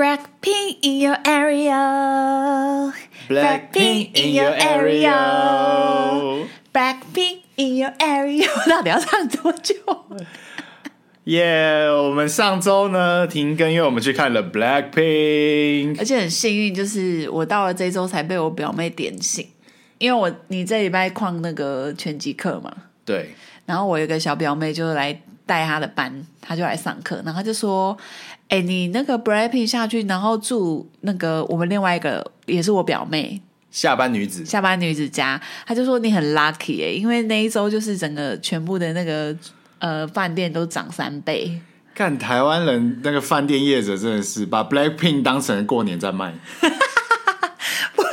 Blackpink in your area. Blackpink in your area. Blackpink in your area。到底要唱多久？耶！我们上周呢停更，因为我们去看了 Blackpink，而且很幸运，就是我到了这周才被我表妹点醒，因为我你这礼拜旷那个拳击课嘛。对。然后我有个小表妹就来带她的班，她就来上课，然后她就说。哎，你那个 Blackpink 下去，然后住那个我们另外一个也是我表妹下班女子下班女子家，他就说你很 lucky 哎，因为那一周就是整个全部的那个呃饭店都涨三倍。看台湾人那个饭店业者真的是把 Blackpink 当成过年在卖，不是？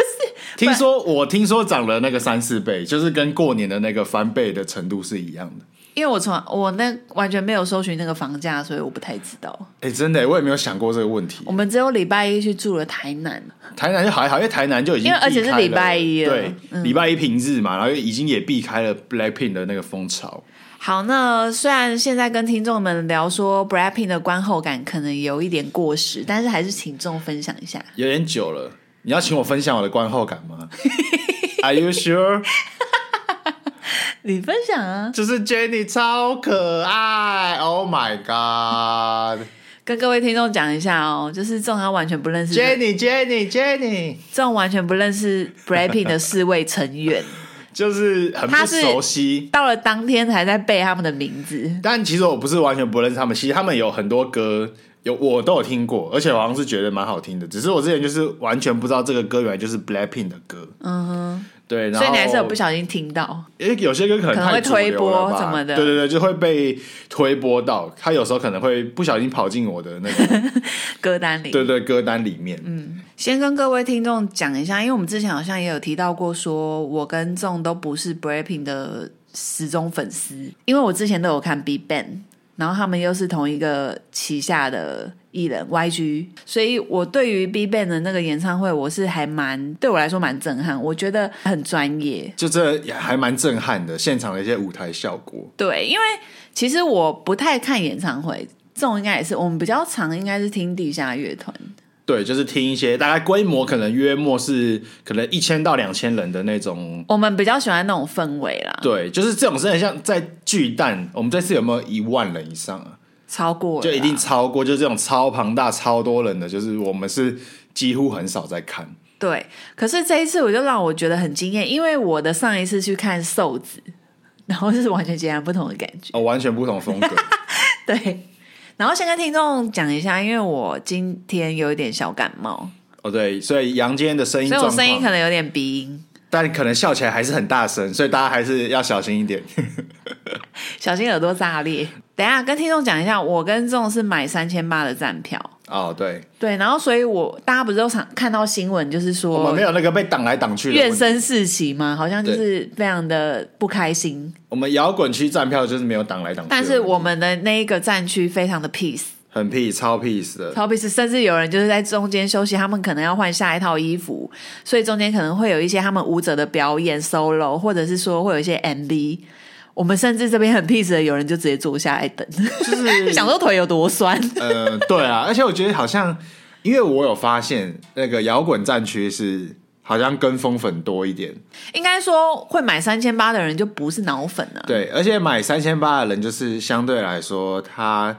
听说我听说涨了那个三四倍，就是跟过年的那个翻倍的程度是一样的。因为我从我那完全没有搜寻那个房价，所以我不太知道。哎、欸，真的，我也没有想过这个问题。我们只有礼拜一去住了台南，台南就还好，因为台南就已经因为而且是礼拜一了，对，礼、嗯、拜一平日嘛，然后已经也避开了 Blackpink 的那个风潮。好，那虽然现在跟听众们聊说 Blackpink 的观后感可能有一点过时，但是还是请众分享一下。有点久了，你要请我分享我的观后感吗？Are you sure？你分享啊，就是 Jennie 超可爱，Oh my God！跟各位听众讲一下哦，就是这种他完全不认识 Jennie，Jennie，Jennie，这种完全不认识 Blackpink 的四位成员，就是很不熟悉，到了当天才在背他们的名字。但其实我不是完全不认识他们，其实他们有很多歌有我都有听过，而且我好像是觉得蛮好听的，只是我之前就是完全不知道这个歌原来就是 Blackpink 的歌。嗯哼。对，然后，所以你还是有不小心听到，因为有些歌可能，可能会推播什么的，对对对，就会被推播到。他有时候可能会不小心跑进我的那个 歌单里，对对，歌单里面。嗯，先跟各位听众讲一下，因为我们之前好像也有提到过，说我跟众都不是 Blackpink 的死忠粉丝，因为我之前都有看 BigBang，然后他们又是同一个旗下的。艺人 YG，所以我对于 BigBang 的那个演唱会，我是还蛮对我来说蛮震撼，我觉得很专业，就这也还蛮震撼的，现场的一些舞台效果。对，因为其实我不太看演唱会，这种应该也是我们比较常应该是听地下乐团。对，就是听一些大概规模可能约莫是可能一千到两千人的那种，我们比较喜欢那种氛围啦。对，就是这种是很像在巨蛋，我们这次有没有一万人以上啊？超过就一定超过，就这种超庞大、超多人的，就是我们是几乎很少在看。对，可是这一次我就让我觉得很惊艳，因为我的上一次去看瘦子，然后就是完全截然不同的感觉，哦，完全不同风格。对，然后先跟听众讲一下，因为我今天有一点小感冒。哦，对，所以杨今天的声音，所以我声音可能有点鼻音。但可能笑起来还是很大声，所以大家还是要小心一点，小心耳朵炸裂。等一下跟听众讲一下，我跟众是买三千八的站票。哦，对对，然后所以我大家不是都常看到新闻，就是说我们没有那个被挡来挡去的怨声四起嘛？好像就是非常的不开心。我们摇滚区站票就是没有挡来挡去，但是我们的那一个站区非常的 peace。很 peace，超 peace 的，超 peace，甚至有人就是在中间休息，他们可能要换下一套衣服，所以中间可能会有一些他们舞者的表演 solo，或者是说会有一些 MV。我们甚至这边很 peace 的，有人就直接坐下来等，就是 想说腿有多酸。呃，对啊，而且我觉得好像，因为我有发现那个摇滚战区是好像跟风粉多一点，应该说会买三千八的人就不是脑粉了。对，而且买三千八的人就是相对来说他。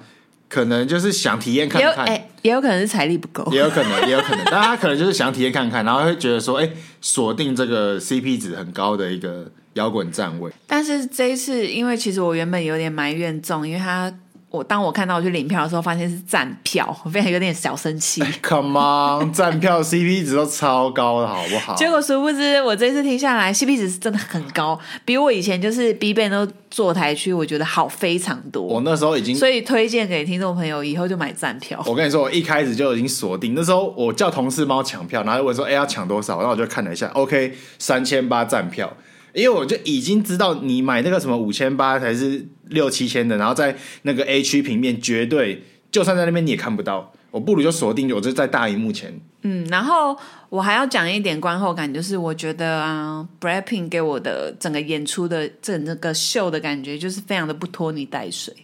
可能就是想体验看看，也有，欸，也有可能是财力不够，也有可能，也有可能，但他可能就是想体验看看，然后会觉得说，哎，欸，锁定这个 CP 值很高的一个摇滚站位。但是这一次，因为其实我原本有点埋怨众，因为他。我当我看到我去领票的时候，发现是站票，我非常有点小生气。Come on，站票 CP 值都超高的好不好？结果殊不知，我这次听下来 CP 值是真的很高，比我以前就是 BigBang 都坐台区，我觉得好非常多。我那时候已经，所以推荐给听众朋友，以后就买站票。我跟你说，我一开始就已经锁定，那时候我叫同事帮我抢票，然后问说：“哎，要抢多少？”然后我就看了一下，OK，三千八站票。因为我就已经知道你买那个什么五千八还是六七千的，然后在那个 A 区平面绝对，就算在那边你也看不到。我不如就锁定，我就在大荧幕前。嗯，然后我还要讲一点观后感，就是我觉得啊，Blackpink 给我的整个演出的整个秀的感觉，就是非常的不拖泥带水。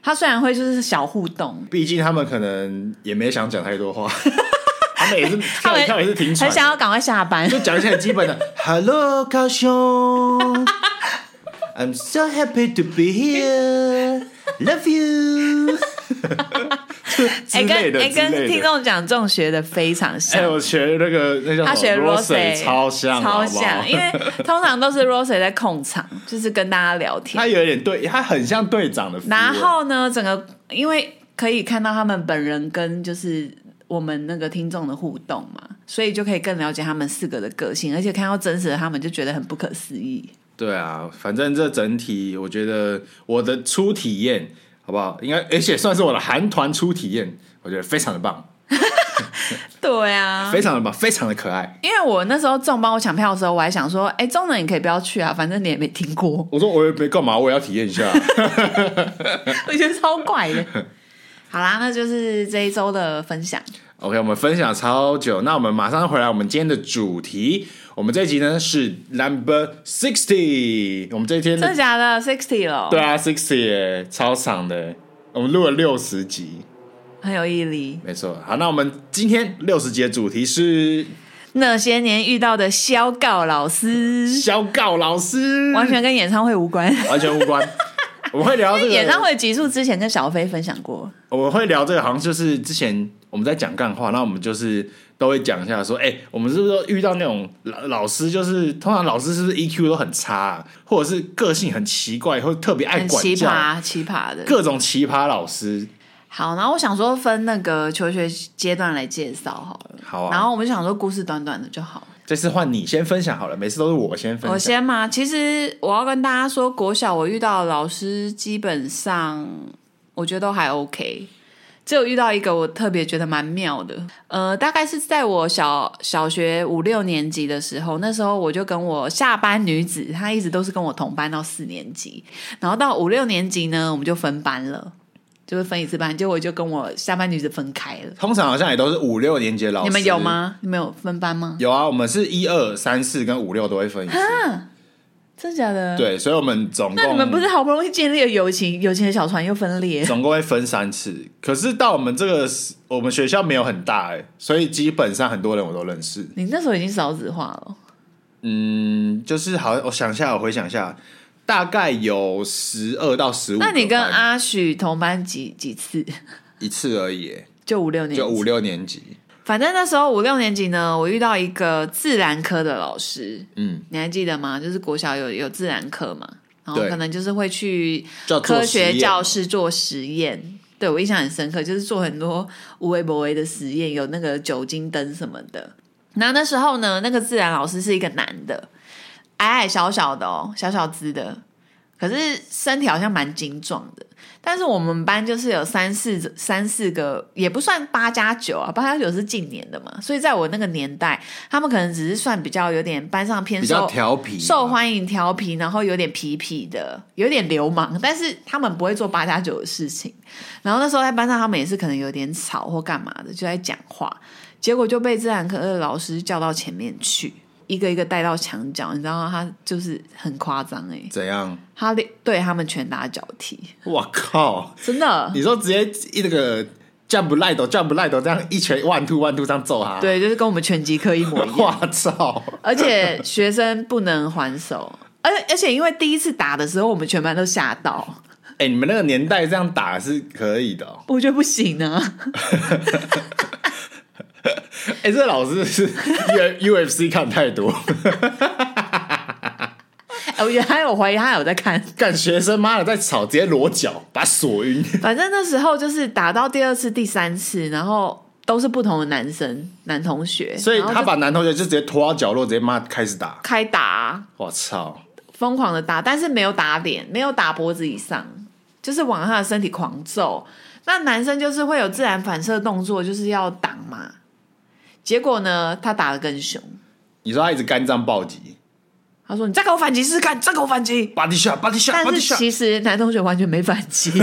他虽然会就是小互动，毕竟他们可能也没想讲太多话，他 们也是跳一跳也是挺喘，很想要赶快下班，就讲一些很基本的 “Hello，高雄，I'm so happy to be here，love you”。哎、欸，跟哎、欸、跟听众讲，这种学的非常像。哎、欸，我学那个那叫他学 Rose 超像，超像，因为通常都是 Rose 在控场，就是跟大家聊天。他有点对，他很像队长的。然后呢，整个因为可以看到他们本人跟就是我们那个听众的互动嘛，所以就可以更了解他们四个的个性，而且看到真实的他们，就觉得很不可思议。对啊，反正这整体我觉得我的初体验。好不好？应该，而且算是我的韩团初体验，我觉得非常的棒。对啊，非常的棒，非常的可爱。因为我那时候中帮我抢票的时候，我还想说，哎，中人你可以不要去啊，反正你也没听过。我说我也没干嘛，我也要体验一下。我觉得超怪的。好啦，那就是这一周的分享。OK，我们分享超久，那我们马上回来，我们今天的主题。我们这一集呢是 Number Sixty，我们这一天真的假的 Sixty 了？对啊，Sixty 耶，超长的，我们录了六十集，很有毅力。没错，好，那我们今天六十集的主题是那些年遇到的肖告老师，肖告老师完全跟演唱会无关，完全无关。我们会聊这个演唱会结束之前跟小飞分享过，我们会聊这个，好像就是之前我们在讲干话，那我们就是。都会讲一下，说，哎、欸，我们是不是都遇到那种老老师，就是通常老师是不是 EQ 都很差，啊，或者是个性很奇怪，或者特别爱管教，奇葩奇葩的各种奇葩老师。好，然后我想说分那个求学阶段来介绍好了。好啊。然后我们就想说故事短短的就好。这次换你先分享好了，每次都是我先分享。我先吗？其实我要跟大家说，国小我遇到的老师基本上我觉得都还 OK。只有遇到一个我特别觉得蛮妙的，呃，大概是在我小小学五六年级的时候，那时候我就跟我下班女子，她一直都是跟我同班到四年级，然后到五六年级呢，我们就分班了，就是分一次班，结果我就跟我下班女子分开了。通常好像也都是五六年级的老师，你们有吗？你们有分班吗？有啊，我们是一二三四跟五六都会分一次。真的假的？对，所以我们总共那你们不是好不容易建立了友情，友情的小船又分裂，总共会分三次。可是到我们这个我们学校没有很大哎，所以基本上很多人我都认识。你那时候已经少子化了。嗯，就是好，我想一下，我回想一下，大概有十二到十五。那你跟阿许同班几几次？一次而已，就五六年，就五六年级。反正那时候五六年级呢，我遇到一个自然科的老师，嗯，你还记得吗？就是国小有有自然课嘛，然后可能就是会去科学教室做实验。对，我印象很深刻，就是做很多无微不微的实验，有那个酒精灯什么的。然后那时候呢，那个自然老师是一个男的，矮矮小小的哦，小小只的，可是身体好像蛮精壮的。但是我们班就是有三四三四个，也不算八加九啊，八加九是近年的嘛，所以在我那个年代，他们可能只是算比较有点班上偏受比较调皮、受欢迎、调皮，然后有点皮皮的，有点流氓，但是他们不会做八加九的事情。然后那时候在班上，他们也是可能有点吵或干嘛的，就在讲话，结果就被自然科的老师叫到前面去。一个一个带到墙角，你知道吗？他就是很夸张哎。怎样？他对他们拳打脚踢。我靠！真的？你说直接一那个 jump light jump light 这样一拳 one two one two 这样揍他？对，就是跟我们拳击课一模一样。我操！而且学生不能还手，而而且因为第一次打的时候，我们全班都吓到。哎、欸，你们那个年代这样打是可以的？哦？我觉得不行啊。哎、欸，这老师是 U F C 看太多。我觉得还有怀疑他有在看，干学生妈的在吵，直接裸脚把他锁晕。反正那时候就是打到第二次、第三次，然后都是不同的男生、男同学，所以他把男同学就直接拖到角落，直接妈开始打，开打。我操，疯狂的打，但是没有打脸，没有打脖子以上，就是往他的身体狂揍。那男生就是会有自然反射动作，就是要挡嘛。结果呢，他打的更凶。你说他一直肝脏暴击。他说：“你再给我反击试试看，再给我反击。”但是其实男同学完全没反击。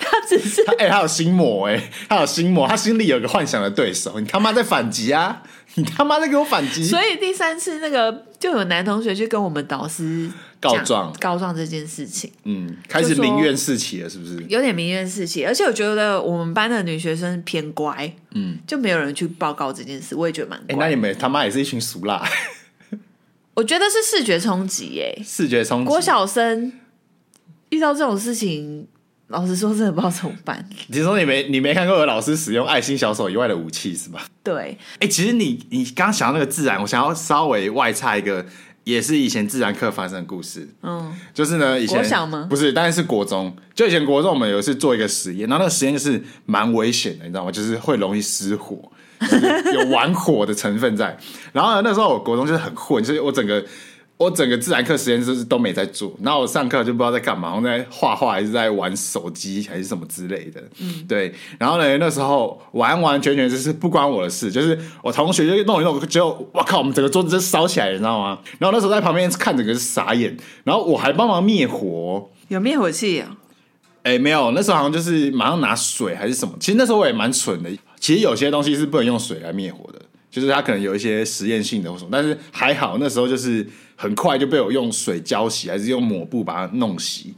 他只是哎、欸，他有心魔哎、欸，他有心魔，他心里有个幻想的对手，你他妈在反击啊！你他妈在给我反击！所以第三次那个就有男同学去跟我们导师告状，告状这件事情，嗯，开始民怨四起了，是不是？有点民怨四起，而且我觉得我们班的女学生偏乖，嗯，就没有人去报告这件事，我也觉得蛮乖。哎、欸，那你们他妈也是一群俗辣。我觉得是视觉冲击耶，视觉冲击。郭小生遇到这种事情，老实说真的不知道怎么办。你说你没你没看过有老师使用爱心小手以外的武器是吧？对。哎、欸，其实你你刚刚想到那个自然，我想要稍微外插一个，也是以前自然课发生的故事。嗯，就是呢，以前国小吗？不是，当然是国中。就以前国中，我们有一次做一个实验，然后那个实验就是蛮危险的，你知道吗？就是会容易失火。有玩火的成分在，然后呢，那时候我国中就是很混，就是我整个我整个自然课实验室都没在做，然后我上课就不知道在干嘛，我在画画还是在玩手机还是什么之类的，嗯，对。然后呢，那时候完完全全就是不关我的事，就是我同学就弄一弄，结果我靠，我们整个桌子就烧起来，你知道吗？然后那时候在旁边看整个是傻眼，然后我还帮忙灭火，有灭火器啊？哎、欸，没有，那时候好像就是马上拿水还是什么。其实那时候我也蛮蠢的。其实有些东西是不能用水来灭火的，就是它可能有一些实验性的或什么。但是还好那时候就是很快就被我用水浇洗，还是用抹布把它弄洗。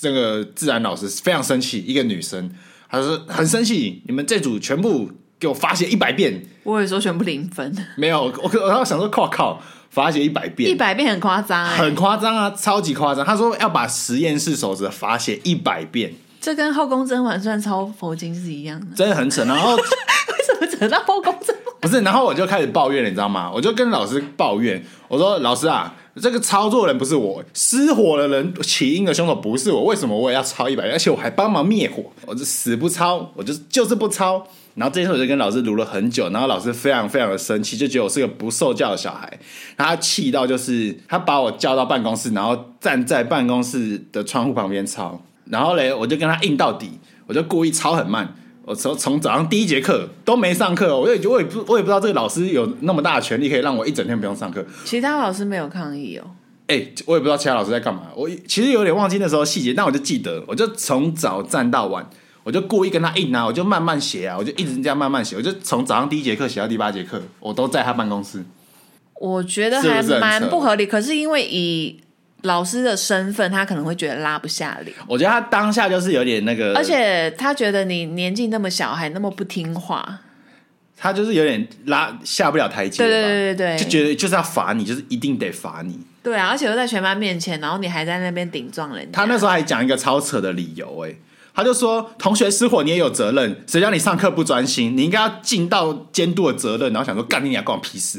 这个自然老师非常生气，一个女生，她说很生气，你们这组全部给我罚写一百遍。我有时候全部零分。没有，我我然后想说，靠靠。罚写一百遍，一百遍很夸张，很夸张啊，超级夸张。他说要把实验室守则罚写一百遍，这跟后宫甄嬛传抄佛经是一样的，真的很扯。然后 为什么扯到后宫？不是，然后我就开始抱怨，你知道吗？我就跟老师抱怨，我说老师啊，这个操作人不是我，失火的人起因的凶手不是我，为什么我也要抄一百？而且我还帮忙灭火，我就死不抄，我就就是不抄。然后这次我就跟老师卢了很久，然后老师非常非常的生气，就觉得我是个不受教的小孩。他气到就是他把我叫到办公室，然后站在办公室的窗户旁边抄。然后嘞，我就跟他硬到底，我就故意抄很慢。我从从早上第一节课都没上课，我也我也不我也不知道这个老师有那么大的权利可以让我一整天不用上课。其他老师没有抗议哦。哎、欸，我也不知道其他老师在干嘛。我其实有点忘记那时候细节，但我就记得，我就从早站到晚。我就故意跟他硬啊，我就慢慢写啊，我就一直这样慢慢写，我就从早上第一节课写到第八节课，我都在他办公室。我觉得还蛮不合理，可是因为以老师的身份，他可能会觉得拉不下脸。我觉得他当下就是有点那个，而且他觉得你年纪那么小，还那么不听话，他就是有点拉下不了台阶。对对对对对，就觉得就是要罚你，就是一定得罚你。对啊，而且又在全班面前，然后你还在那边顶撞人家。他那时候还讲一个超扯的理由、欸，哎。他就说：“同学失火，你也有责任。谁叫你上课不专心？你应该要尽到监督的责任。”然后想说：“干你俩，关我屁事！”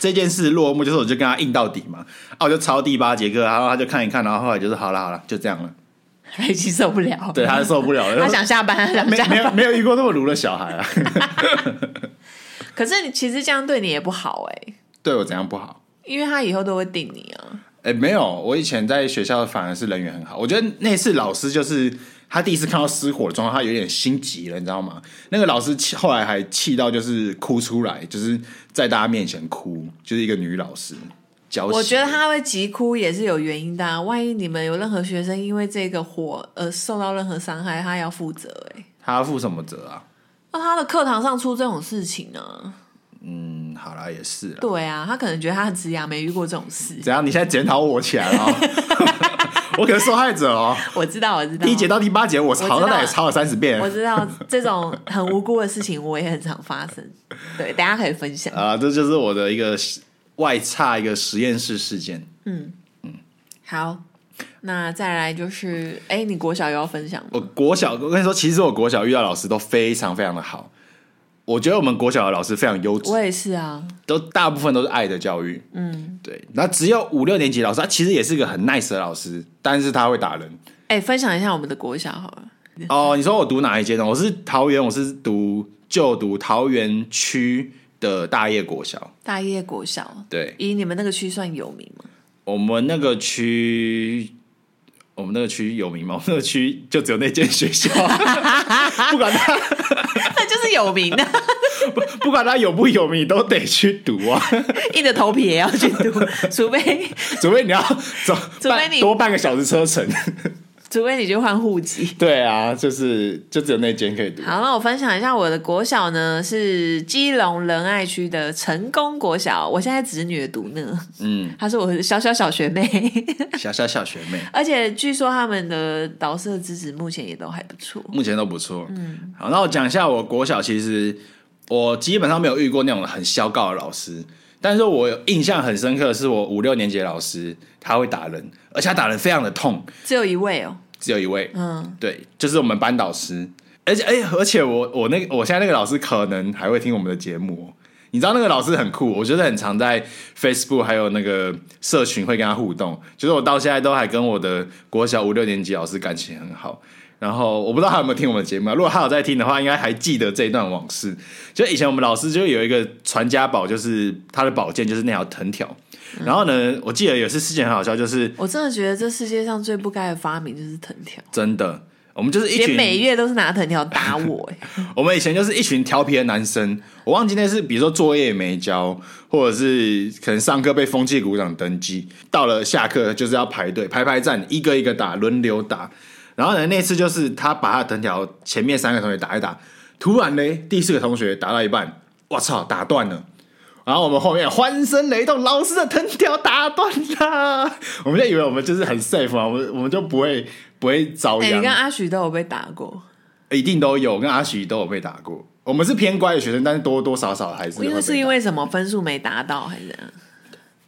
这件事落幕，就是我就跟他硬到底嘛。啊，我就抄第八节课，然后他就看一看，然后后来就是好了好了，就这样了。他已经受不了，对，他受不了了。他想下班，他想下班。没没有没有遇过那么鲁的小孩啊。可是你其实这样对你也不好哎、欸。对我怎样不好？因为他以后都会定你啊。哎，没有，我以前在学校反而是人缘很好。我觉得那次老师就是。他第一次看到失火的状况，他有点心急了，你知道吗？那个老师气，后来还气到就是哭出来，就是在大家面前哭，就是一个女老师。我觉得他会急哭也是有原因的啊，万一你们有任何学生因为这个火而受到任何伤害，他要负责哎。他要负什么责啊？那他的课堂上出这种事情呢？嗯，好啦，也是。对啊，他可能觉得他很职业，没遇过这种事。怎样？你现在检讨我起来了？我可是受害者哦！我知道，我知道。第一节到第八节，我抄，那也抄了三十遍。我知道这种很无辜的事情，我也很常发生。对，大家可以分享啊，这就是我的一个外差一个实验室事件。嗯嗯，好，那再来就是，哎，你国小有要分享吗？我国小，我跟你说，其实我国小遇到老师都非常非常的好。我觉得我们国小的老师非常优质，我也是啊，都大部分都是爱的教育，嗯，对。那只有五六年级老师，他其实也是个很 nice 的老师，但是他会打人。哎、欸，分享一下我们的国小好了。哦，你说我读哪一间呢？我是桃园，我是读就读桃园区的大业国小。大业国小，对。以你们那个区算有名吗？我们那个区。我们那个区有名吗？我们那个区就只有那间学校，不管他，那就是有名的。不不管他有不有名，都得去读啊，硬着头皮也要去读，除非除非你要走，除非你多半个小时车程。除非你去换户籍。对啊，就是就只有那间可以读。好，那我分享一下我的国小呢，是基隆仁爱区的成功国小。我现在侄女读呢，嗯，她是我的小小小学妹，小小小学妹。而且据说他们的导师的资质目前也都还不错，目前都不错。嗯，好，那我讲一下我国小，其实我基本上没有遇过那种很嚣告的老师。但是我有印象很深刻的是，我五六年级的老师他会打人，而且他打人非常的痛。只有一位哦，只有一位。嗯，对，就是我们班导师。而且，哎，而且我我那个我现在那个老师可能还会听我们的节目。你知道那个老师很酷，我觉得很常在 Facebook 还有那个社群会跟他互动。就是我到现在都还跟我的国小五六年级老师感情很好。然后我不知道他有没有听我们的节目，如果他有在听的话，应该还记得这一段往事。就以前我们老师就有一个传家宝，就是他的宝剑就是那条藤条。然后呢，我记得有一次事情很好笑，就是我真的觉得这世界上最不该的发明就是藤条。真的，我们就是一群每月都是拿藤条打我。我们以前就是一群调皮的男生，我忘记那是比如说作业也没交，或者是可能上课被风气鼓掌登记，到了下课就是要排队排排站，一个一个打，轮流打。然后呢，那次就是他把他的藤条前面三个同学打一打，突然呢，第四个同学打到一半，我操，打断了。然后我们后面欢声雷动，老师的藤条打断了。我们就以为我们就是很 safe 啊，我们我们就不会不会遭殃。你跟阿许都有被打过？一定都有，跟阿许都有被打过。我们是偏乖的学生，但是多多少少还是。因为是因为什么分数没达到，还是怎样？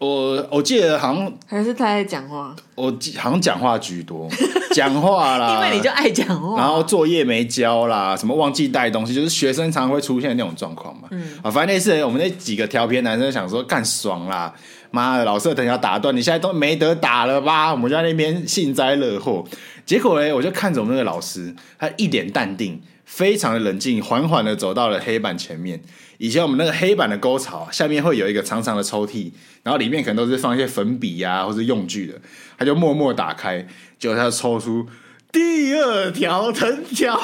我我记得好像还是他在讲话，我好像讲话居多，讲话啦，因为你就爱讲话，然后作业没交啦，什么忘记带东西，就是学生常会出现那种状况嘛。嗯，啊，反正那次我们那几个调皮男生想说干爽啦，妈的，老师等下打断，你现在都没得打了吧？我们就在那边幸灾乐祸。结果呢，我就看着我们那个老师，他一脸淡定，非常的冷静，缓缓的走到了黑板前面。以前我们那个黑板的沟槽下面会有一个长长的抽屉，然后里面可能都是放一些粉笔呀、啊、或者用具的，他就默默打开，结果他抽出第二条藤条。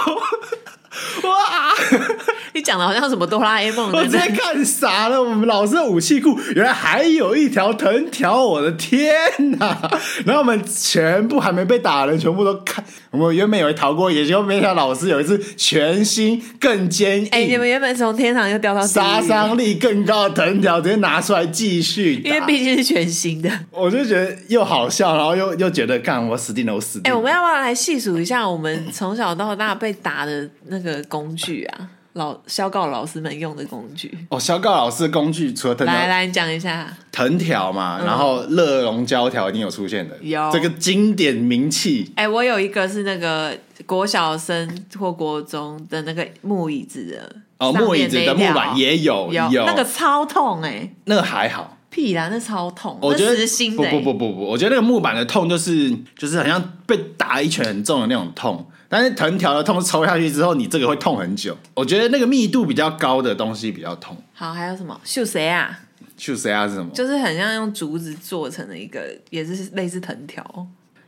哇！你讲的好像什么哆啦 A 梦？我真的看傻了。我们老师的武器库原来还有一条藤条，我的天哪！然后我们全部还没被打的人全部都看。我们原本以为逃过，也就没想到老师有一次全新更坚硬。哎、欸，你们原本从天堂又掉到杀伤力更高的藤条，直接拿出来继续。因为毕竟是全新的，我就觉得又好笑，然后又又觉得，干我死定了，我死定了。哎、欸，我们要不要来细数一下我们从小到大被打的那个工具啊？老嚣告老师们用的工具。哦，嚣告老师的工具除了藤条，来来你讲一下。藤条嘛，嗯、然后热熔胶条一定有出现的，有。这个经典名器。哎、欸，我有一个是那个国小生或国中的那个木椅子的哦，木椅子的木板也有有，有。那个超痛哎、欸，那个还好，屁啦，那超痛，我觉得是新的、欸、不不不不不，我觉得那个木板的痛就是就是好像被打一拳很重的那种痛。但是藤条的痛抽下去之后，你这个会痛很久。我觉得那个密度比较高的东西比较痛。好，还有什么？秀谁啊？秀谁啊？是什么？就是很像用竹子做成的一个，也是类似藤条。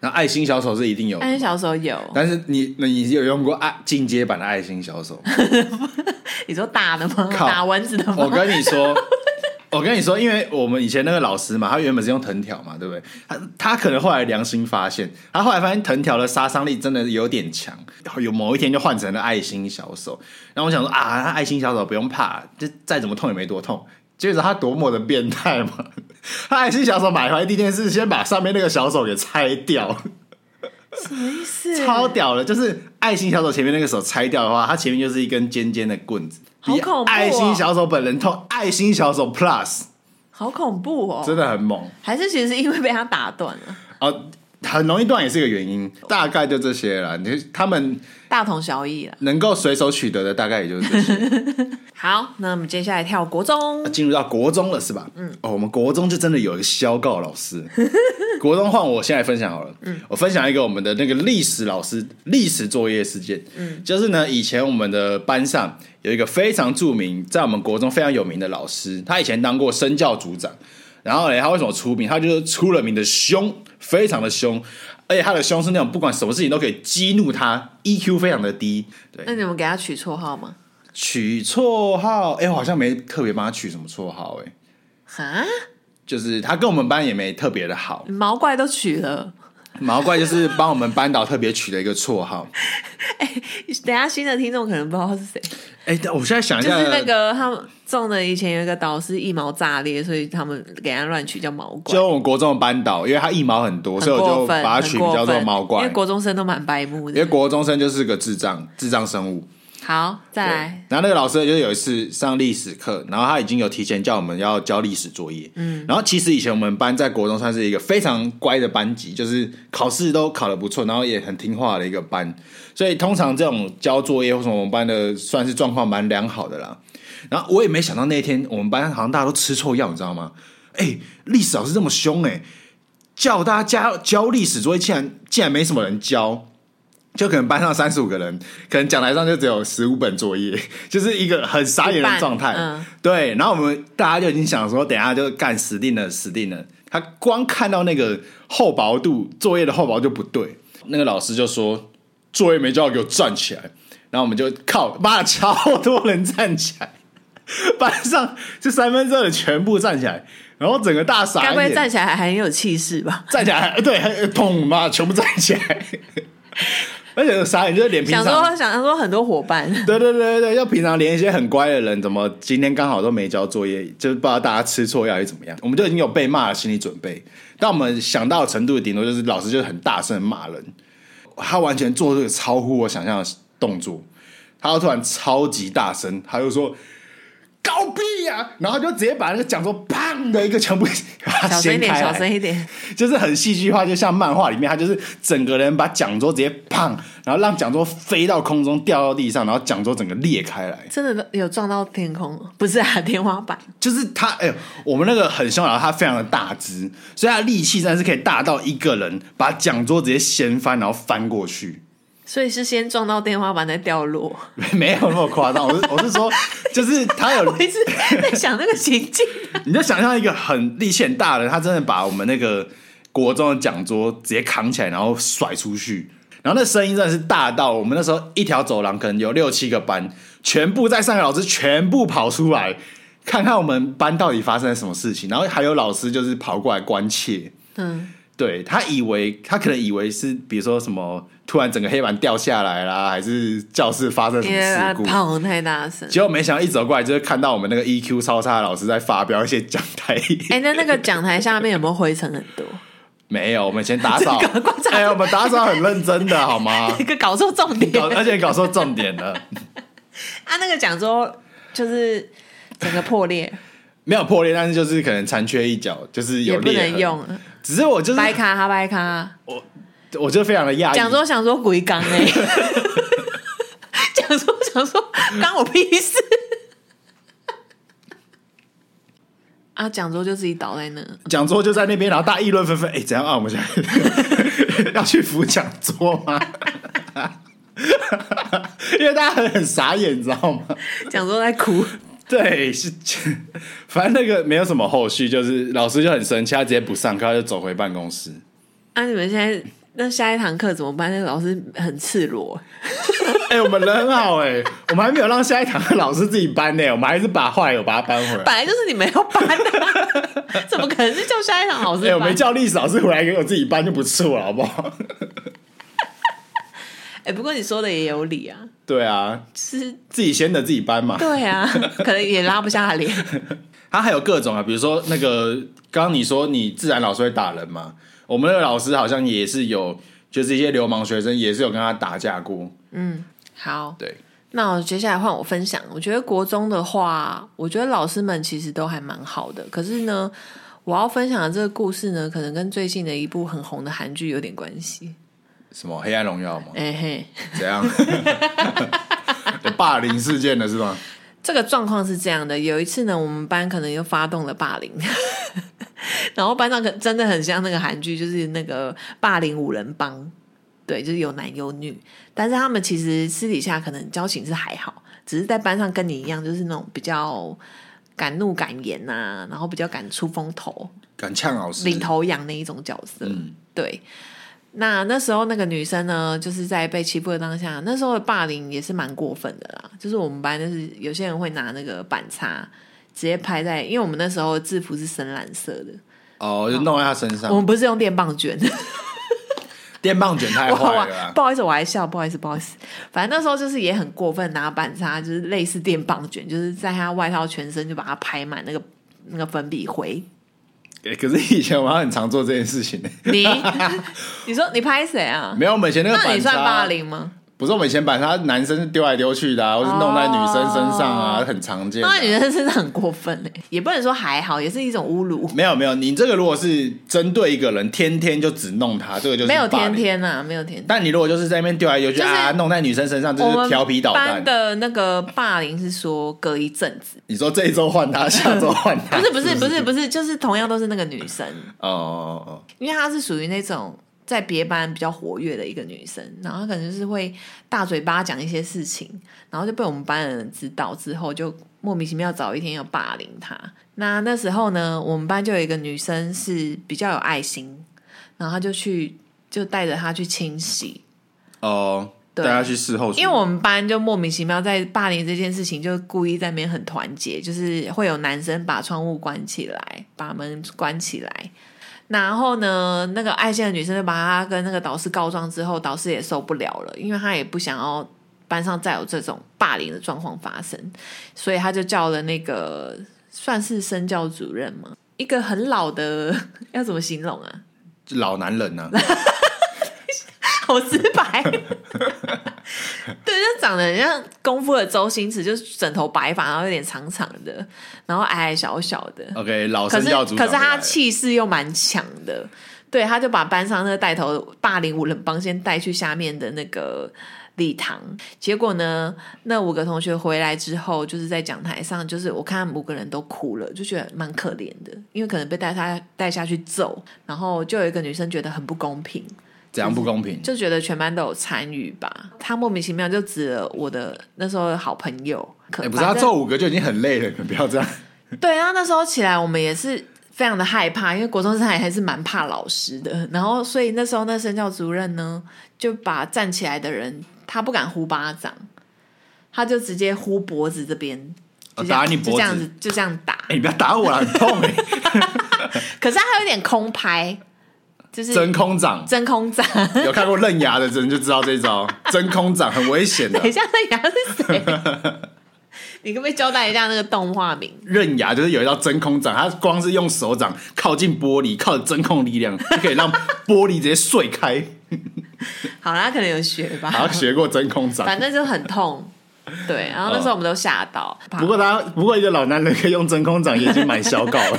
那爱心小手是一定有，爱心小手有。但是你，那你有用过爱进阶版的爱心小手？你说打的吗？打蚊子的吗？我跟你说。我跟你说，因为我们以前那个老师嘛，他原本是用藤条嘛，对不对？他他可能后来良心发现，他后来发现藤条的杀伤力真的有点强，有某一天就换成了爱心小手。然后我想说啊，他爱心小手不用怕，就再怎么痛也没多痛。接着他多么的变态嘛，他爱心小手买回来第一件事，先把上面那个小手给拆掉。什么意思？超屌的，就是爱心小手前面那个手拆掉的话，它前面就是一根尖尖的棍子。好恐怖！爱心小手本人痛，爱心小手 Plus，好恐怖哦，真的很猛。还是其实是因为被他打断了？哦，很容易断也是一个原因，大概就这些了。你他们大同小异了，能够随手取得的大概也就是这些。好，那我们接下来跳国中，进入到国中了是吧？嗯，哦，我们国中就真的有一个肖告老师。国中换我先来分享好了，嗯，我分享一个我们的那个历史老师历史作业事件，嗯，就是呢，以前我们的班上有一个非常著名，在我们国中非常有名的老师，他以前当过生教组长，然后呢，他为什么出名？他就是出了名的凶，非常的凶，而且他的凶是那种不管什么事情都可以激怒他，EQ 非常的低。对，那你们给他取绰号吗？取绰号？哎，我好像没特别帮他取什么绰号，哎，哈。就是他跟我们班也没特别的好，毛怪都取了，毛怪就是帮我们班导特别取的一个绰号。哎、欸，等下新的听众可能不知道是谁。哎、欸，我现在想一下，就是那个他们中的以前有一个导师一毛炸裂，所以他们给他乱取叫毛怪。就我们国中的班导，因为他一毛很多，很所以我就把他取名叫做毛怪。因为国中生都蛮白目的，因为国中生就是个智障，智障生物。好，再来。然后那个老师就是有一次上历史课，然后他已经有提前叫我们要交历史作业。嗯，然后其实以前我们班在国中算是一个非常乖的班级，就是考试都考得不错，然后也很听话的一个班。所以通常这种交作业或什么，我们班的算是状况蛮良好的啦。然后我也没想到那天我们班好像大家都吃错药，你知道吗？哎，历史老师这么凶哎，叫大家交交历史作业，竟然竟然没什么人交。就可能班上三十五个人，可能讲台上就只有十五本作业，就是一个很傻眼的状态。嗯、对，然后我们大家就已经想说，等一下就干死定了，死定了。他光看到那个厚薄度，作业的厚薄就不对。那个老师就说，作业没交，给我站起来。然后我们就靠，妈，超多人站起来，班上就三分之二的全部站起来，然后整个大傻眼。该不会站起来还很有气势吧？站起来，对，砰，妈，全部站起来。而且傻眼，就是连平常想说想说很多伙伴，对对对对，要平常连一些很乖的人，怎么今天刚好都没交作业，就是不知道大家吃错药还是怎么样，我们就已经有被骂的心理准备。但我们想到的程度，顶多就是老师就是很大声骂人，他完全做这个超乎我想象的动作，他突然超级大声，他就说。高逼呀、啊！然后就直接把那个讲桌砰的一个全部 把它掀开，小声一点，小声一点，就是很戏剧化，就像漫画里面，他就是整个人把讲桌直接砰，然后让讲桌飞到空中掉到地上，然后讲桌整个裂开来，真的有撞到天空？不是啊，天花板。就是他，哎呦，我们那个很凶，然后他非常的大只，所以他力气真的是可以大到一个人把讲桌直接掀翻，然后翻过去。所以是先撞到天花板再掉落，没有那么夸张。我是我是说，就是他有 我一直在想那个情境。你就想象一个很力气很大的，他真的把我们那个国中的讲桌直接扛起来，然后甩出去，然后那声音真的是大到我们那时候一条走廊可能有六七个班，全部在上课老师全部跑出来看看我们班到底发生了什么事情，然后还有老师就是跑过来关切。嗯，对，他以为他可能以为是比如说什么。突然整个黑板掉下来啦，还是教室发生什么事故？跑太大声，结果没想到一走过来，就是看到我们那个 EQ 超差的老师在发表一些讲台。哎、欸，那那个讲台下面有没有灰尘很多？没有，我们先打扫。哎、欸，我们打扫很认真的，好吗？一个搞错重点，而且搞错重点了。啊，那个讲桌就是整个破裂，没有破裂，但是就是可能残缺一角，就是有裂，也不能用。只是我就是掰卡哈掰卡，我。我就非常的讶异，讲说想说鬼刚哎，讲说想说关我屁事啊！讲座就自己倒在那，讲座就在那边，然后大家议论纷纷。哎、欸，怎样啊？我们现在 要去扶讲座吗？因为大家很很傻眼，你知道吗？讲座在哭，对，是 反正那个没有什么后续，就是老师就很生气，他直接不上课，他就走回办公室。啊，你们现在。那下一堂课怎么办？那个老师很赤裸。哎、欸，我们人很好哎、欸，我们还没有让下一堂课老师自己搬呢、欸，我们还是把坏友把他搬回来。本来就是你们要搬的，怎么可能是叫下一堂老师？哎、欸，我没叫历史老师回来给我自己搬就不错了，好不好？不过你说的也有理啊。对啊，是自己先的自己搬嘛。对啊，可能也拉不下脸。他还有各种啊，比如说那个刚刚你说你自然老师会打人嘛。我们那个老师好像也是有，就是一些流氓学生也是有跟他打架过。嗯，好，对，那我接下来换我分享。我觉得国中的话，我觉得老师们其实都还蛮好的。可是呢，我要分享的这个故事呢，可能跟最近的一部很红的韩剧有点关系。什么黑暗荣耀吗？哎嘿，怎样？有 霸凌事件的是吗？这个状况是这样的，有一次呢，我们班可能又发动了霸凌。然后班上可真的很像那个韩剧，就是那个霸凌五人帮，对，就是有男有女，但是他们其实私底下可能交情是还好，只是在班上跟你一样，就是那种比较敢怒敢言呐、啊，然后比较敢出风头、敢呛老师、领头羊那一种角色。嗯，对。那那时候那个女生呢，就是在被欺负的当下，那时候的霸凌也是蛮过分的啦。就是我们班就是有些人会拿那个板擦。直接拍在，因为我们那时候制服是深蓝色的，哦，就弄在他身上。我们不是用电棒卷，电棒卷太坏了。不好意思，我还笑，不好意思，不好意思。反正那时候就是也很过分，拿板擦就是类似电棒卷，就是在他外套全身就把它拍满那个那个粉笔灰。可是以前我还很常做这件事情呢。你 你说你拍谁啊？没有，我们以前那个板，那你算霸凌吗？不是我们以前把他男生丢来丢去的，啊，或是弄在女生身上啊，oh, 很常见。弄在女生身上很过分嘞，也不能说还好，也是一种侮辱。没有没有，你这个如果是针对一个人，天天就只弄他，这个就是没有天天啊，没有天天。但你如果就是在那边丢来丢去啊，弄在女生身上，就是调皮捣蛋。班的那个霸凌是说隔一阵子，你说这一周换他，下周换他，不是不是不是不是，就是同样都是那个女生哦哦哦，因为她是属于那种。在别班比较活跃的一个女生，然后她可能就是会大嘴巴讲一些事情，然后就被我们班的人知道之后，就莫名其妙早一天要霸凌她。那那时候呢，我们班就有一个女生是比较有爱心，然后她就去就带着她去清洗哦，带她去事后，因为我们班就莫名其妙在霸凌这件事情，就故意在那边很团结，就是会有男生把窗户关起来，把门关起来。然后呢，那个爱线的女生就把她跟那个导师告状之后，导师也受不了了，因为他也不想要班上再有这种霸凌的状况发生，所以他就叫了那个算是身教主任嘛，一个很老的，要怎么形容啊？老男人呢、啊？好直白。对，就长得很像功夫的周星驰，就是整头白发，然后有点长长的，然后矮矮小小的。OK，老生教主，可是他气势又蛮强的。对，他就把班上那个带头霸凌五人帮先带去下面的那个礼堂。结果呢，那五个同学回来之后，就是在讲台上，就是我看五个人都哭了，就觉得蛮可怜的，因为可能被带他带下去揍，然后就有一个女生觉得很不公平。怎样不公平？就觉得全班都有参与吧。他莫名其妙就指了我的那时候的好朋友。哎、欸，不是他揍五个就已经很累了，不要这样。对啊，那时候起来我们也是非常的害怕，因为国中生还还是蛮怕老师的。然后所以那时候那身教主任呢，就把站起来的人，他不敢呼巴掌，他就直接呼脖子这边，打你脖子，就这样子就这样打。哎、欸，你不要打我了，很痛哎。可是他还有点空拍。就是真空掌，真空掌 有看过刃牙的人就知道这一招，真空掌很危险的。等一下，刃牙是谁？你可不可以交代一下那个动画名？刃牙就是有一道真空掌，它光是用手掌靠近玻璃，靠着真空力量就可以让玻璃直接碎开。好啦，他可能有学吧，他学过真空掌，反正就很痛。对，然后那时候我们都吓到。哦、不过他，不过一个老男人可以用真空掌，也已经蛮小搞了。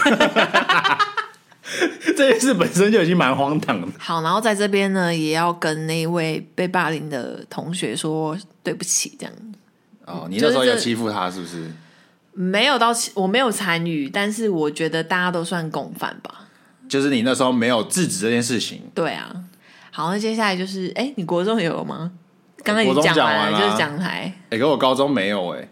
这件事本身就已经蛮荒唐的。好，然后在这边呢，也要跟那位被霸凌的同学说对不起，这样。哦，你那时候有欺负他是不是？就是、没有到，我没有参与，但是我觉得大家都算共犯吧。就是你那时候没有制止这件事情。对啊。好，那接下来就是，哎，你国中有吗？刚刚已经讲完了，就是讲台。哎，可我高中没有哎。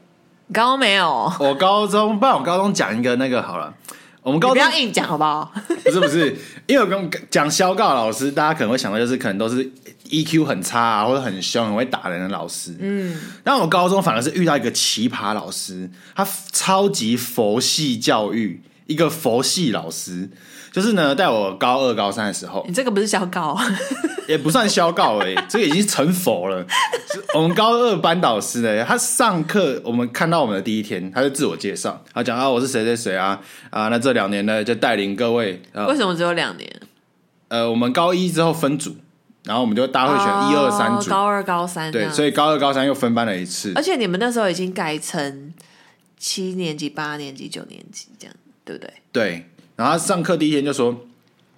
高中没有。我高中，不然我高中讲一个那个好了。我们高中不要硬讲好不好？不是不是，因为我跟讲肖告老师，大家可能会想到就是可能都是 EQ 很差啊，或者很凶、很会打人的老师。嗯，但我高中反而是遇到一个奇葩老师，他超级佛系教育，一个佛系老师。就是呢，在我高二、高三的时候，你这个不是消告，也不算消告哎，这个已经成佛了。我们高二班导师呢，他上课，我们看到我们的第一天，他就自我介绍，他讲啊，我是谁谁谁啊啊，那这两年呢，就带领各位。为什么只有两年？呃，我们高一之后分组，然后我们就大家会选一二三组，高二、高三，对，所以高二、高三又分班了一次。而且你们那时候已经改成七年级、八年级、九年级这样，对不对？对。然后他上课第一天就说：“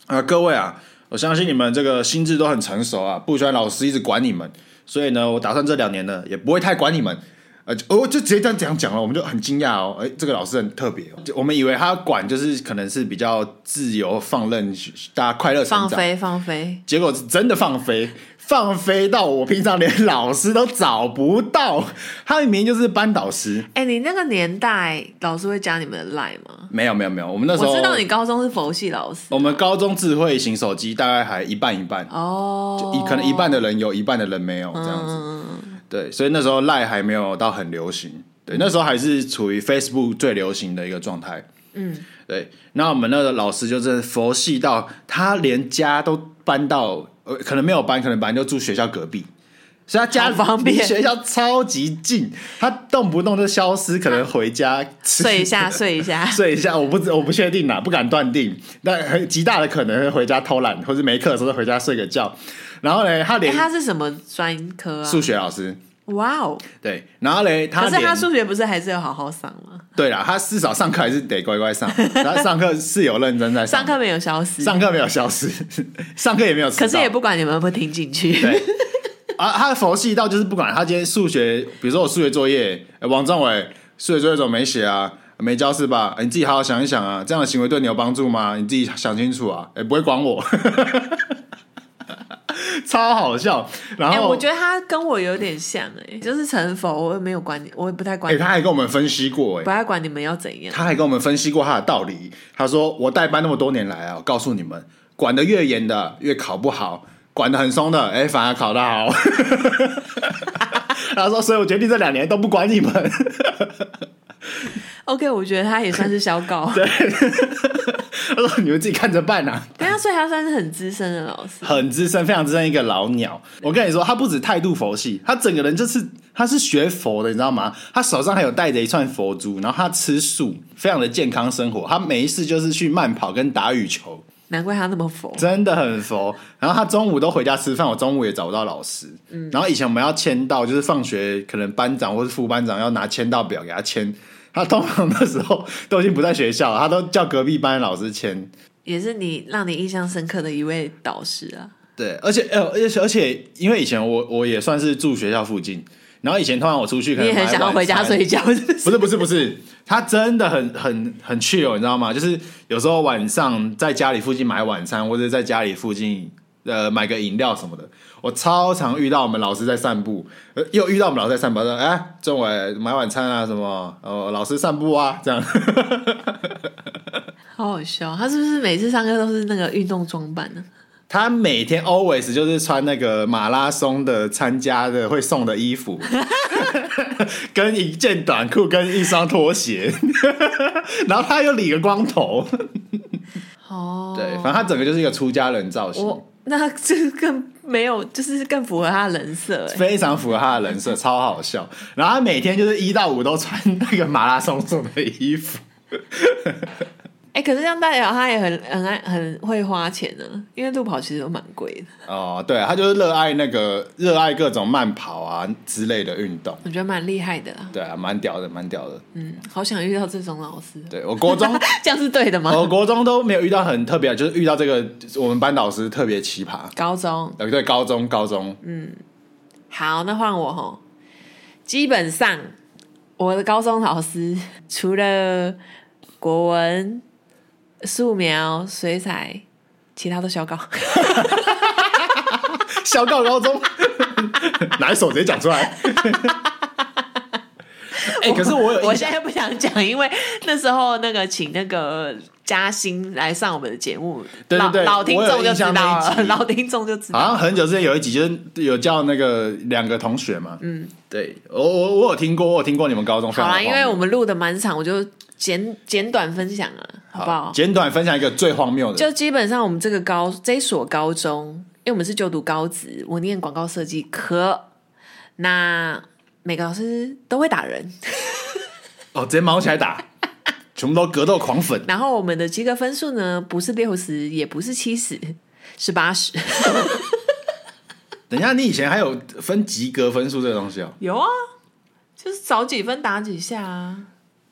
啊，各位啊，我相信你们这个心智都很成熟啊，不喜欢老师一直管你们，所以呢，我打算这两年呢也不会太管你们。呃，哦，就直接这样讲了，我们就很惊讶哦。哎，这个老师很特别我们以为他管就是可能是比较自由放任，大家快乐放飞放飞，结果是真的放飞。”放飞到我平常连老师都找不到，他明明就是班导师。哎、欸，你那个年代老师会加你们的 line 吗？没有没有没有，我们那时候我知道你高中是佛系老师。我们高中智慧型手机大概还一半一半哦，就一可能一半的人有一半的人没有这样子。嗯、对，所以那时候 line 还没有到很流行。对，那时候还是处于 Facebook 最流行的一个状态。嗯，对。那我们那个老师就是佛系到他连家都搬到。呃，可能没有搬，可能本来就住学校隔壁，所以他家方便，离学校超级近，他动不动就消失，可能回家睡一下，睡一下，睡一下，我不我不确定啦，不敢断定，但很极大的可能会回家偷懒，或者没课的时候回家睡个觉。然后呢，他连、欸、他是什么专科啊？数学老师。哇哦，对，然后嘞，他可是他数学不是还是要好好上吗？对啦，他至少上课还是得乖乖上，他上课是有认真在上，上课没有消失，上课没有消失，上课也没有，可是也不管你们有没有听进去。对，啊，他的佛系到就是不管他今天数学，比如说我数学作业，王政伟数学作业怎么没写啊？没交是吧？你自己好好想一想啊，这样的行为对你有帮助吗？你自己想清楚啊，也不会管我。超好笑，然后、欸、我觉得他跟我有点像哎、欸，就是成佛，我也没有管你，我也不太管你。哎、欸，他还跟我们分析过哎、欸，不太管你们要怎样。他还跟我们分析过他的道理。他说：“我带班那么多年来啊，我告诉你们，管得越严的越考不好，管得很松的，哎、欸，反而考得好。”他说：“所以我决定这两年都不管你们。” OK，我觉得他也算是小高。对。他说：“你们自己看着办啊。”对啊，所以他算是很资深的老师，很资深，非常资深一个老鸟。我跟你说，他不止态度佛系，他整个人就是他是学佛的，你知道吗？他手上还有带着一串佛珠，然后他吃素，非常的健康生活。他每一次就是去慢跑跟打羽球，难怪他那么佛，真的很佛。然后他中午都回家吃饭，我中午也找不到老师。嗯，然后以前我们要签到，就是放学可能班长或是副班长要拿签到表给他签。他通常的时候都已经不在学校，他都叫隔壁班的老师签。也是你让你印象深刻的一位导师啊。对，而且呃，而且而且，因为以前我我也算是住学校附近，然后以前通常我出去可能，你也很想要回家睡觉？不是不是不是，他真的很很很 chill，你知道吗？就是有时候晚上在家里附近买晚餐，或者在家里附近呃买个饮料什么的。我超常遇到我们老师在散步，呃，又遇到我们老师在散步，说：“哎，中午买晚餐啊，什么？哦，老师散步啊，这样。”好好笑，他是不是每次上课都是那个运动装扮呢？他每天 always 就是穿那个马拉松的参加的会送的衣服，跟一件短裤跟一双拖鞋，然后他又理个光头。哦，对，反正他整个就是一个出家人造型。那这更没有，就是更符合他的人设，非常符合他的人设，超好笑。然后他每天就是一到五都穿那个马拉松做的衣服。哎、欸，可是像代表，他也很很爱很会花钱呢，因为路跑其实都蛮贵的。哦，对，他就是热爱那个热爱各种慢跑啊之类的运动，我觉得蛮厉害的。对啊，蛮屌的，蛮屌的。嗯，好想遇到这种老师。对，我国中 这样是对的吗？我国中都没有遇到很特别，就是遇到这个我们班导师特别奇葩。高中对对，高中高中。嗯，好，那换我吼。基本上我的高中老师 除了国文。素描、水彩，其他都小高。小高高中，哪一首直接讲出来？哎、欸，可是我有，我现在不想讲，因为那时候那个请那个嘉欣来上我们的节目，对对对，老，老听众就知道了，老听众就知道。好像很久之前有一集，就是有叫那个两个同学嘛，嗯，对我我我有听过，我有听过你们高中。好啦，因为我们录的蛮长，我就简简短分享啊。好不好？简短分享一个最荒谬的，就基本上我们这个高这所高中，因为我们是就读高职，我念广告设计科，那每个老师都会打人，哦，直接毛起来打，全部都格斗狂粉。然后我们的及格分数呢，不是六十，也不是七十，是八十。等一下，你以前还有分及格分数这个东西哦？有啊，就是少几分打几下啊。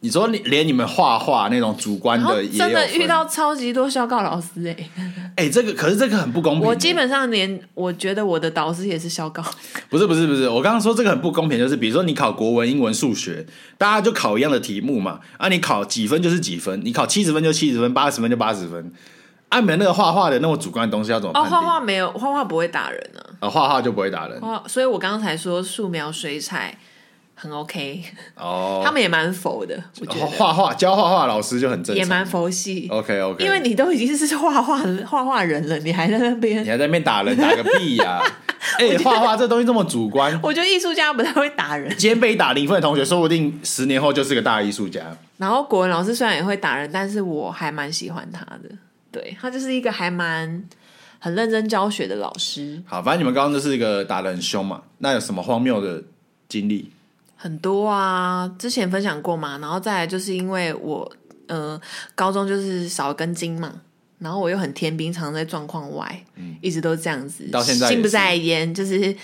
你说你连你们画画那种主观的也有，真的遇到超级多小告老师哎、欸，哎、欸，这个可是这个很不公平。我基本上连我觉得我的导师也是小告。不是不是不是，我刚刚说这个很不公平，就是比如说你考国文、英文、数学，大家就考一样的题目嘛，啊，你考几分就是几分，你考七十分就七十分，八十分就八十分。按、啊、你们那个画画的那么主观的东西要怎么画画没有，画画不会打人啊。啊，画画就不会打人。所以我刚才说素描、水彩。很 OK 哦，他们也蛮佛的，我觉得画画教画画老师就很正常，也蛮佛系。OK OK，因为你都已经是画画画画人了，你还在那边，你还在那边打人，打个屁呀！哎，画画这东西这么主观，我觉得艺术家不太会打人。今天被打零分的同学，说不定十年后就是个大艺术家。然后国文老师虽然也会打人，但是我还蛮喜欢他的，对，他就是一个还蛮很认真教学的老师。好，反正你们刚刚就是一个打得很凶嘛，那有什么荒谬的经历？很多啊，之前分享过嘛，然后再来就是因为我呃高中就是少一根筋嘛，然后我又很天兵，常常在状况外，嗯，一直都这样子，到现在心不在焉，就是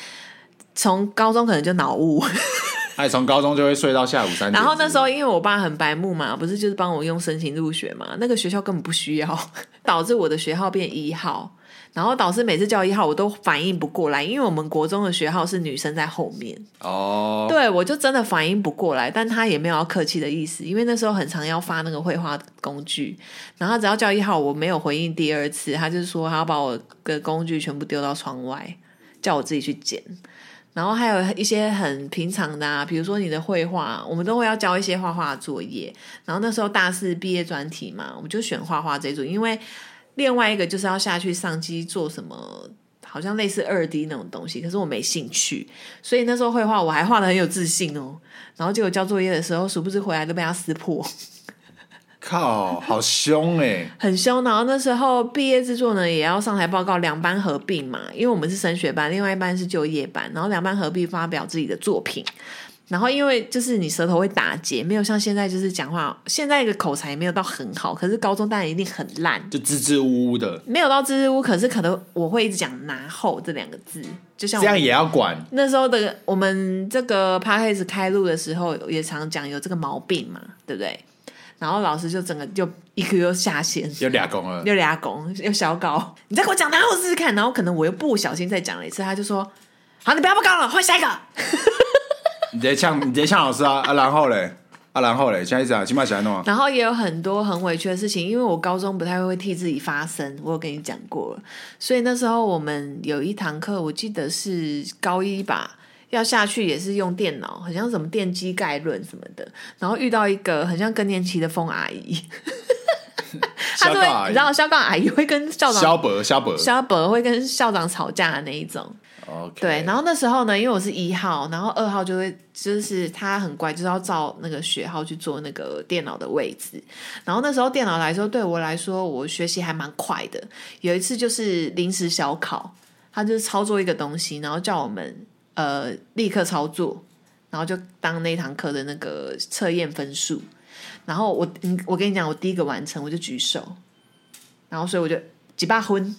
从高中可能就脑雾。哎，从高中就会睡到下午三点。然后那时候因为我爸很白目嘛，不是就是帮我用申请入学嘛，那个学校根本不需要，导致我的学号变一号。然后导师每次叫一号，我都反应不过来，因为我们国中的学号是女生在后面。哦，对，我就真的反应不过来，但他也没有要客气的意思，因为那时候很常要发那个绘画工具，然后只要叫一号，我没有回应第二次，他就说他要把我的工具全部丢到窗外，叫我自己去捡。然后还有一些很平常的啊，比如说你的绘画，我们都会要交一些画画作业。然后那时候大四毕业专题嘛，我们就选画画这一组，因为另外一个就是要下去上机做什么，好像类似二 D 那种东西，可是我没兴趣，所以那时候绘画我还画的很有自信哦。然后结果交作业的时候，殊不知回来都被他撕破。靠，好凶哎，很凶。然后那时候毕业制作呢，也要上台报告，两班合并嘛，因为我们是升学班，另外一班是就业班，然后两班合并发表自己的作品。然后因为就是你舌头会打结，没有像现在就是讲话，现在一个口才没有到很好，可是高中当然一定很烂，就支支吾吾的，没有到支支吾吾，可是可能我会一直讲拿后这两个字，就像这样也要管。那时候的我们这个 Podcast 开录的时候，也常讲有这个毛病嘛，对不对？然后老师就整个就一个又下线，又俩公了，又俩公，又小高，你再给我讲，拿后我试试看。然后可能我又不小心再讲了一次，他就说：“好，你不要不高了，换下一个。”你直接呛，你直接呛老师啊啊！然后嘞啊，然后嘞，现在讲起码喜欢弄啊。然后也有很多很委屈的事情，因为我高中不太会替自己发声，我有跟你讲过了。所以那时候我们有一堂课，我记得是高一吧。要下去也是用电脑，好像什么电机概论什么的，然后遇到一个很像更年期的疯阿姨，他说你知道肖刚阿姨会跟校长肖伯肖伯肖伯会跟校长吵架的那一种。对，然后那时候呢，因为我是一号，然后二号就会就是他很乖，就是要照那个学号去做那个电脑的位置。然后那时候电脑来说，对我来说我学习还蛮快的。有一次就是临时小考，他就是操作一个东西，然后叫我们。呃，立刻操作，然后就当那堂课的那个测验分数。然后我，我跟你讲，我第一个完成，我就举手。然后，所以我就几把分。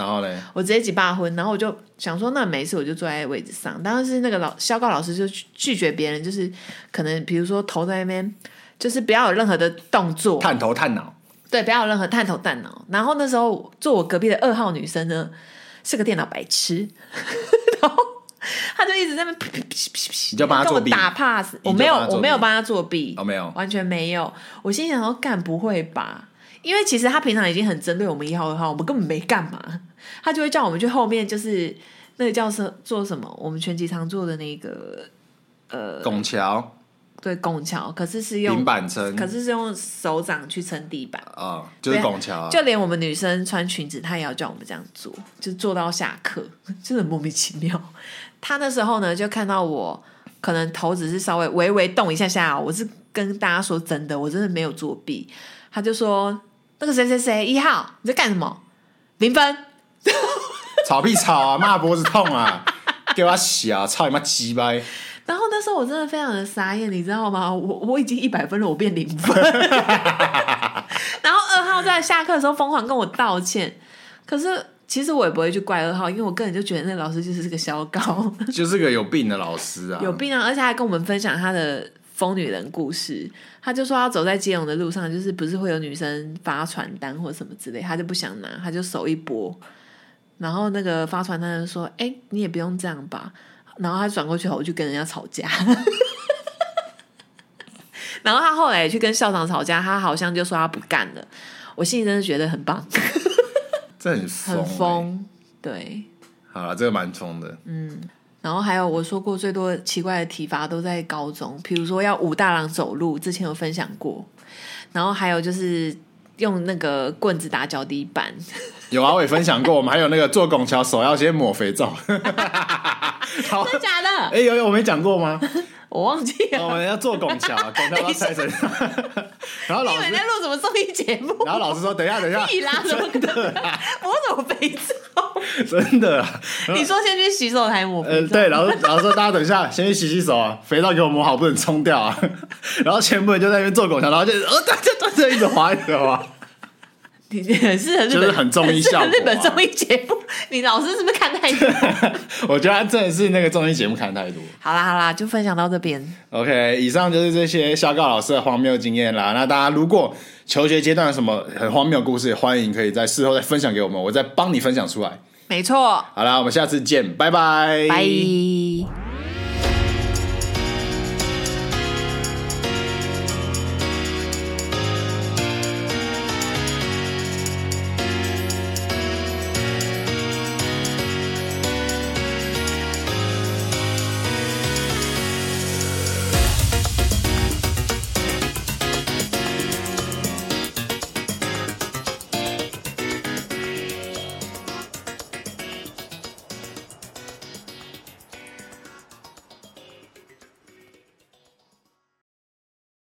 然后嘞，我直接几把婚。然后我就想说，那每次我就坐在位置上。但是那个老肖告老师就拒绝别人，就是可能比如说头在那边，就是不要有任何的动作，探头探脑。对，不要有任何探头探脑。然后那时候坐我隔壁的二号女生呢，是个电脑白痴。然后。他就一直在那噼噼噼噼噼，你就帮他作弊，跟我打 pass，我没有，我没有帮他作弊，哦，没有，完全没有。我心想说，干不会吧？因为其实他平常已经很针对我们一号、二号，我们根本没干嘛。他就会叫我们去后面，就是那个叫什做什么？我们全集常做的那个呃，拱桥，对，拱桥。可是是用平板撑，可是是用手掌去撑地板啊，哦，就是拱桥，啊。就连我们女生穿裙子，他也要叫我们这样做，就做到下课，真的莫名其妙。他那时候呢，就看到我可能头只是稍微微微动一下下，我是跟大家说真的，我真的没有作弊。他就说：“那个谁谁谁一号你在干什么？零分，吵屁吵啊，骂脖子痛啊，给我洗啊，操你妈鸡掰！”然后那时候我真的非常的傻眼，你知道吗？我我已经一百分了，我变零分。然后二号在下课的时候疯狂跟我道歉，可是。其实我也不会去怪二号，因为我个人就觉得那个老师就是个小高，就是个有病的老师啊，有病啊！而且还跟我们分享他的疯女人故事。他就说他走在基隆的路上，就是不是会有女生发传单或什么之类，他就不想拿，他就手一拨，然后那个发传单的说：“哎，你也不用这样吧。”然后他转过去后，我就跟人家吵架。然后他后来也去跟校长吵架，他好像就说他不干了。我心里真的觉得很棒。这很疯，很疯，对。好了，这个蛮冲的。嗯，然后还有我说过最多奇怪的体罚都在高中，比如说要武大郎走路，之前有分享过。然后还有就是用那个棍子打脚底板。有啊，我也分享过。我们还有那个坐拱桥手要先抹肥皂。好真的假的？哎，有有，我没讲过吗？我忘记了。我们要坐拱桥，拱桥要拆成。然后老师你们在录什么综艺节目？然后老师说：“等一下，等一下。”屁啦，怎么可能？我怎么肥皂？真的。你说先去洗手台抹。呃，对，然后然后说大家等一下，先去洗洗手啊，肥皂给我抹好，不能冲掉啊。然后全部人就在那边坐拱桥，然后就呃，大家都在一直滑，一直滑。你很适合日本，就是很综艺效果、啊。日本综艺节目，你老师是不是看太多？我觉得他真的是那个综艺节目看太多。好啦好啦，就分享到这边。OK，以上就是这些小告老师的荒谬经验啦。那大家如果求学阶段有什么很荒谬的故事，欢迎可以在事后再分享给我们，我再帮你分享出来。没错。好啦，我们下次见，拜拜。拜。